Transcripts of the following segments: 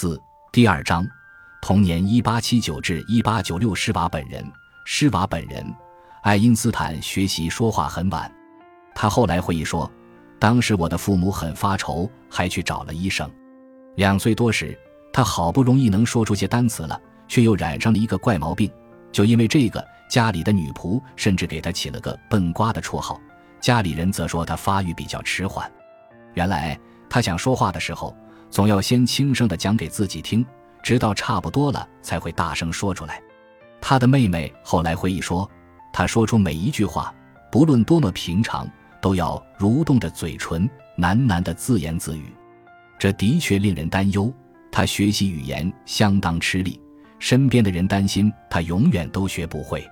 四第二章，同年一八七九至一八九六，施瓦本人。施瓦本人，爱因斯坦学习说话很晚。他后来回忆说，当时我的父母很发愁，还去找了医生。两岁多时，他好不容易能说出些单词了，却又染上了一个怪毛病。就因为这个，家里的女仆甚至给他起了个“笨瓜”的绰号。家里人则说他发育比较迟缓。原来他想说话的时候，总要先轻声的讲给自己听，直到差不多了才会大声说出来。他的妹妹后来回忆说，他说出每一句话，不论多么平常，都要蠕动着嘴唇，喃喃的自言自语。这的确令人担忧。他学习语言相当吃力，身边的人担心他永远都学不会。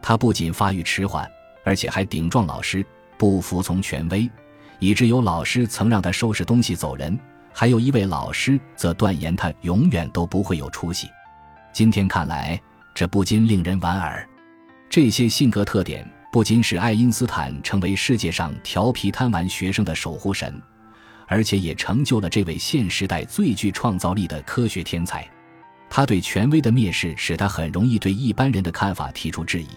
他不仅发育迟缓，而且还顶撞老师，不服从权威。以致有老师曾让他收拾东西走人，还有一位老师则断言他永远都不会有出息。今天看来，这不禁令人莞尔。这些性格特点不仅使爱因斯坦成为世界上调皮贪玩学生的守护神，而且也成就了这位现时代最具创造力的科学天才。他对权威的蔑视使他很容易对一般人的看法提出质疑，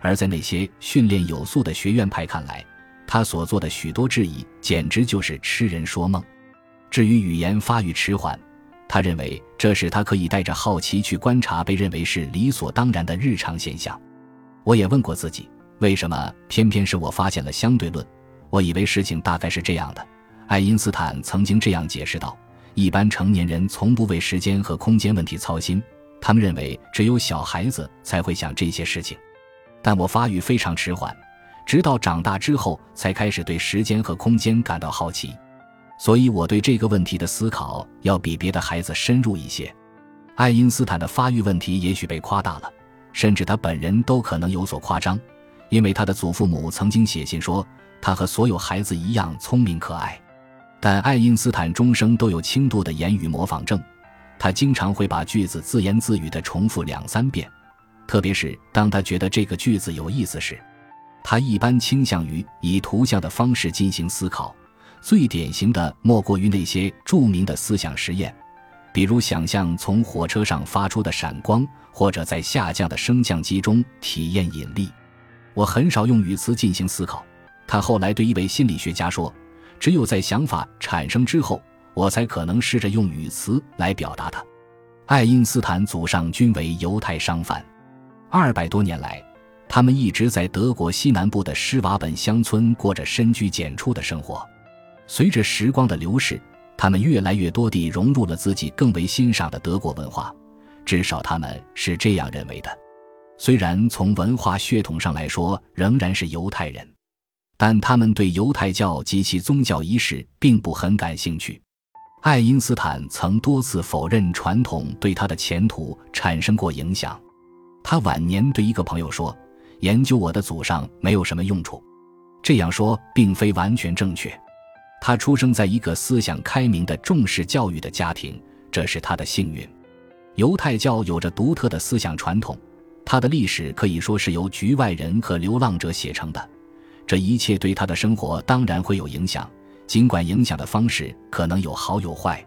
而在那些训练有素的学院派看来，他所做的许多质疑，简直就是痴人说梦。至于语言发育迟缓，他认为这使他可以带着好奇去观察被认为是理所当然的日常现象。我也问过自己，为什么偏偏是我发现了相对论？我以为事情大概是这样的。爱因斯坦曾经这样解释道：一般成年人从不为时间和空间问题操心，他们认为只有小孩子才会想这些事情。但我发育非常迟缓。直到长大之后，才开始对时间和空间感到好奇，所以我对这个问题的思考要比别的孩子深入一些。爱因斯坦的发育问题也许被夸大了，甚至他本人都可能有所夸张，因为他的祖父母曾经写信说他和所有孩子一样聪明可爱。但爱因斯坦终生都有轻度的言语模仿症，他经常会把句子自言自语地重复两三遍，特别是当他觉得这个句子有意思时。他一般倾向于以图像的方式进行思考，最典型的莫过于那些著名的思想实验，比如想象从火车上发出的闪光，或者在下降的升降机中体验引力。我很少用语词进行思考，他后来对一位心理学家说：“只有在想法产生之后，我才可能试着用语词来表达它。”爱因斯坦祖上均为犹太商贩，二百多年来。他们一直在德国西南部的施瓦本乡村过着深居简出的生活。随着时光的流逝，他们越来越多地融入了自己更为欣赏的德国文化，至少他们是这样认为的。虽然从文化血统上来说仍然是犹太人，但他们对犹太教及其宗教仪式并不很感兴趣。爱因斯坦曾多次否认传统对他的前途产生过影响。他晚年对一个朋友说。研究我的祖上没有什么用处，这样说并非完全正确。他出生在一个思想开明的、重视教育的家庭，这是他的幸运。犹太教有着独特的思想传统，它的历史可以说是由局外人和流浪者写成的。这一切对他的生活当然会有影响，尽管影响的方式可能有好有坏。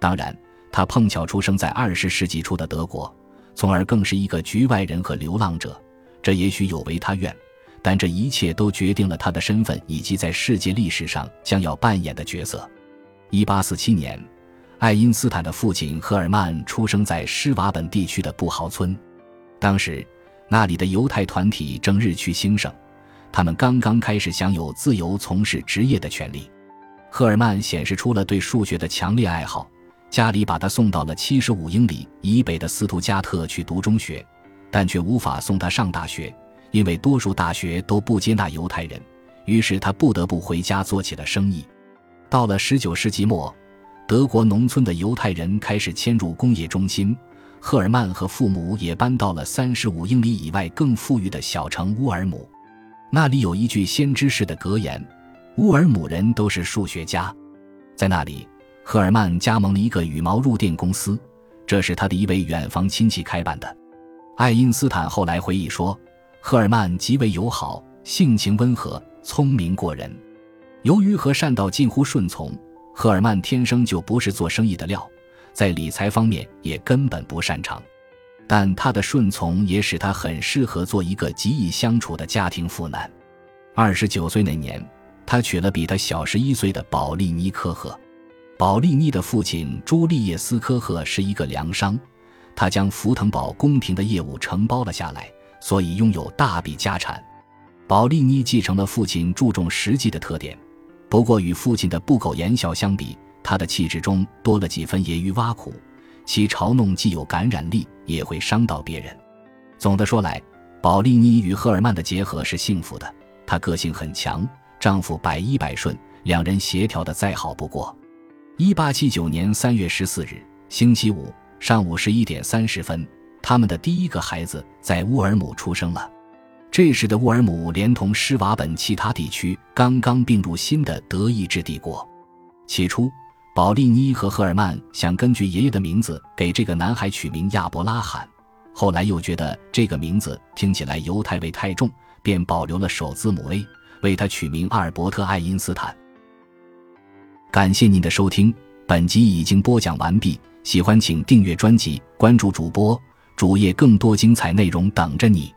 当然，他碰巧出生在二十世纪初的德国，从而更是一个局外人和流浪者。这也许有违他愿，但这一切都决定了他的身份以及在世界历史上将要扮演的角色。一八四七年，爱因斯坦的父亲赫尔曼出生在施瓦本地区的布豪村。当时，那里的犹太团体正日趋兴盛，他们刚刚开始享有自由从事职业的权利。赫尔曼显示出了对数学的强烈爱好，家里把他送到了七十五英里以北的斯图加特去读中学。但却无法送他上大学，因为多数大学都不接纳犹太人。于是他不得不回家做起了生意。到了十九世纪末，德国农村的犹太人开始迁入工业中心。赫尔曼和父母也搬到了三十五英里以外更富裕的小城乌尔姆。那里有一句先知式的格言：“乌尔姆人都是数学家。”在那里，赫尔曼加盟了一个羽毛入电公司，这是他的一位远房亲戚开办的。爱因斯坦后来回忆说，赫尔曼极为友好，性情温和，聪明过人。由于和善到近乎顺从，赫尔曼天生就不是做生意的料。在理财方面也根本不擅长。但他的顺从也使他很适合做一个极易相处的家庭妇男。二十九岁那年，他娶了比他小十一岁的保利尼科赫。保利尼的父亲朱利叶斯科赫是一个粮商，他将福腾堡宫廷的业务承包了下来，所以拥有大笔家产。保利尼继承了父亲注重实际的特点，不过与父亲的不苟言笑相比，他的气质中多了几分揶揄挖苦。其嘲弄既有感染力，也会伤到别人。总的说来，保利尼与赫尔曼的结合是幸福的。她个性很强，丈夫百依百顺，两人协调的再好不过。一八七九年三月十四日，星期五上午十一点三十分，他们的第一个孩子在乌尔姆出生了。这时的乌尔姆连同施瓦本其他地区刚刚并入新的德意志帝国。起初。保利尼和赫尔曼想根据爷爷的名字给这个男孩取名亚伯拉罕，后来又觉得这个名字听起来犹太味太重，便保留了首字母 A，为他取名阿尔伯特·爱因斯坦。感谢您的收听，本集已经播讲完毕。喜欢请订阅专辑，关注主播主页，更多精彩内容等着你。